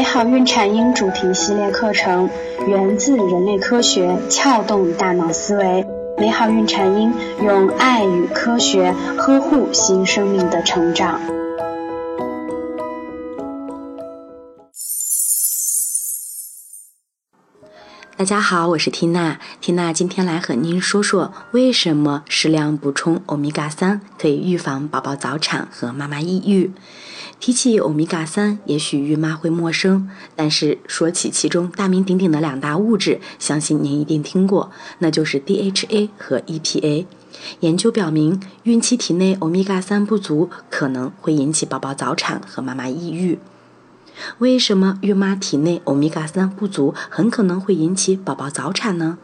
美好孕产婴主题系列课程源自人类科学，撬动大脑思维。美好孕产婴用爱与科学呵护新生命的成长。大家好，我是缇娜。缇娜今天来和您说说，为什么适量补充欧米伽三可以预防宝宝早产和妈妈抑郁。提起欧米伽三，也许孕妈会陌生，但是说起其中大名鼎鼎的两大物质，相信您一定听过，那就是 DHA 和 EPA。研究表明，孕期体内欧米伽三不足，可能会引起宝宝早产和妈妈抑郁。为什么孕妈体内欧米伽三不足很可能会引起宝宝早产呢？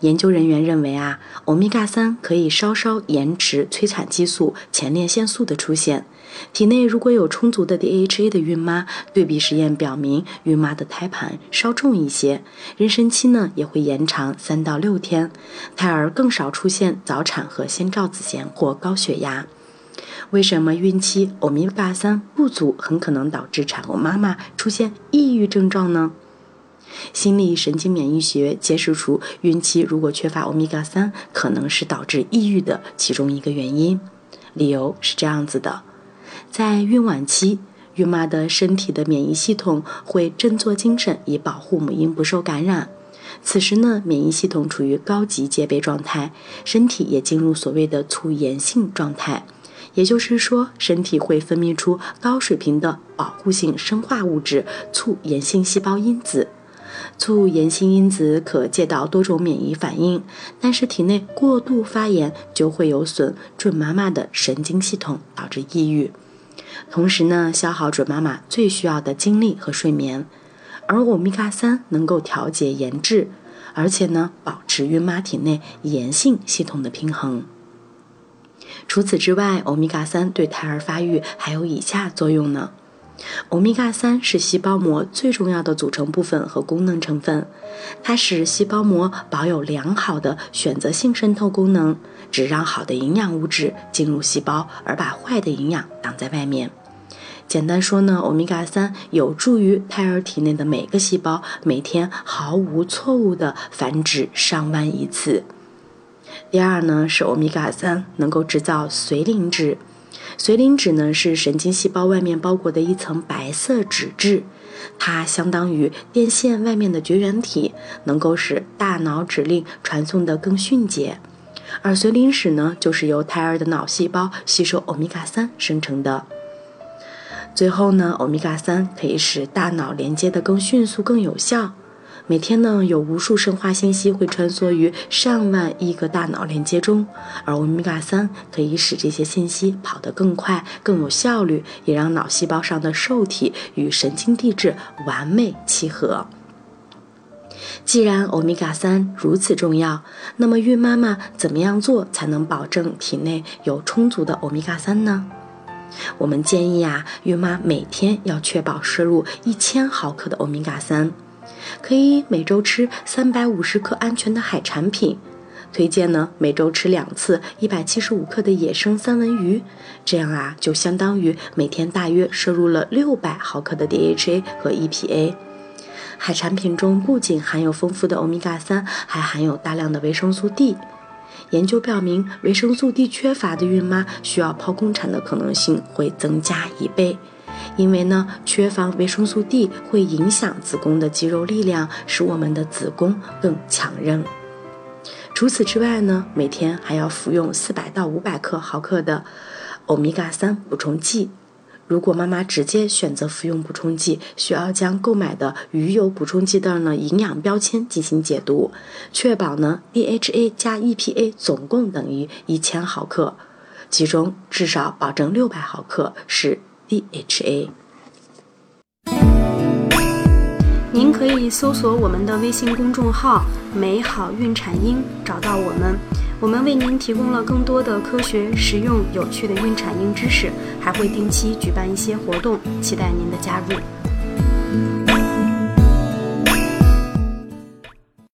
研究人员认为啊，欧米伽三可以稍稍延迟催产激素前列腺素的出现。体内如果有充足的 DHA 的孕妈，对比实验表明，孕妈的胎盘稍重一些，妊娠期呢也会延长三到六天，胎儿更少出现早产和先兆子痫或高血压。为什么孕期欧米伽三不足很可能导致产后妈妈出现抑郁症状呢？心理神经免疫学揭示出，孕期如果缺乏欧米伽三，可能是导致抑郁的其中一个原因。理由是这样子的：在孕晚期，孕妈的身体的免疫系统会振作精神，以保护母婴不受感染。此时呢，免疫系统处于高级戒备状态，身体也进入所谓的促炎性状态。也就是说，身体会分泌出高水平的保护性生化物质促炎性细胞因子。促炎性因子可借导多种免疫反应，但是体内过度发炎就会有损准妈妈的神经系统，导致抑郁。同时呢，消耗准妈妈最需要的精力和睡眠。而欧米伽三能够调节炎质，而且呢，保持孕妈体内炎性系统的平衡。除此之外，欧米伽三对胎儿发育还有以下作用呢。欧米伽三是细胞膜最重要的组成部分和功能成分，它使细胞膜保有良好的选择性渗透功能，只让好的营养物质进入细胞，而把坏的营养挡在外面。简单说呢，欧米伽三有助于胎儿体内的每个细胞每天毫无错误地繁殖上万亿次。第二呢，是欧米伽三能够制造髓磷脂。髓磷脂呢是神经细胞外面包裹的一层白色脂质，它相当于电线外面的绝缘体，能够使大脑指令传送的更迅捷。而髓磷脂呢，就是由胎儿的脑细胞吸收欧米伽三生成的。最后呢，欧米伽三可以使大脑连接的更迅速、更有效。每天呢，有无数生化信息会穿梭于上万亿个大脑连接中，而欧米伽三可以使这些信息跑得更快、更有效率，也让脑细胞上的受体与神经递质完美契合。既然欧米伽三如此重要，那么孕妈妈怎么样做才能保证体内有充足的欧米伽三呢？我们建议啊，孕妈每天要确保摄入一千毫克的欧米伽三。可以每周吃三百五十克安全的海产品，推荐呢每周吃两次一百七十五克的野生三文鱼，这样啊就相当于每天大约摄入了六百毫克的 DHA 和 EPA。海产品中不仅含有丰富的欧米伽三，还含有大量的维生素 D。研究表明，维生素 D 缺乏的孕妈需要剖宫产的可能性会增加一倍。因为呢，缺乏维生素 D 会影响子宫的肌肉力量，使我们的子宫更强韧。除此之外呢，每天还要服用四百到五百克毫克的欧米伽三补充剂。如果妈妈直接选择服用补充剂，需要将购买的鱼油补充剂的呢营养标签进行解读，确保呢 DHA 加 EPA 总共等于一千毫克，其中至少保证六百毫克是。DHA，您可以搜索我们的微信公众号“美好孕产婴”，找到我们。我们为您提供了更多的科学、实用、有趣的孕产婴知识，还会定期举办一些活动，期待您的加入。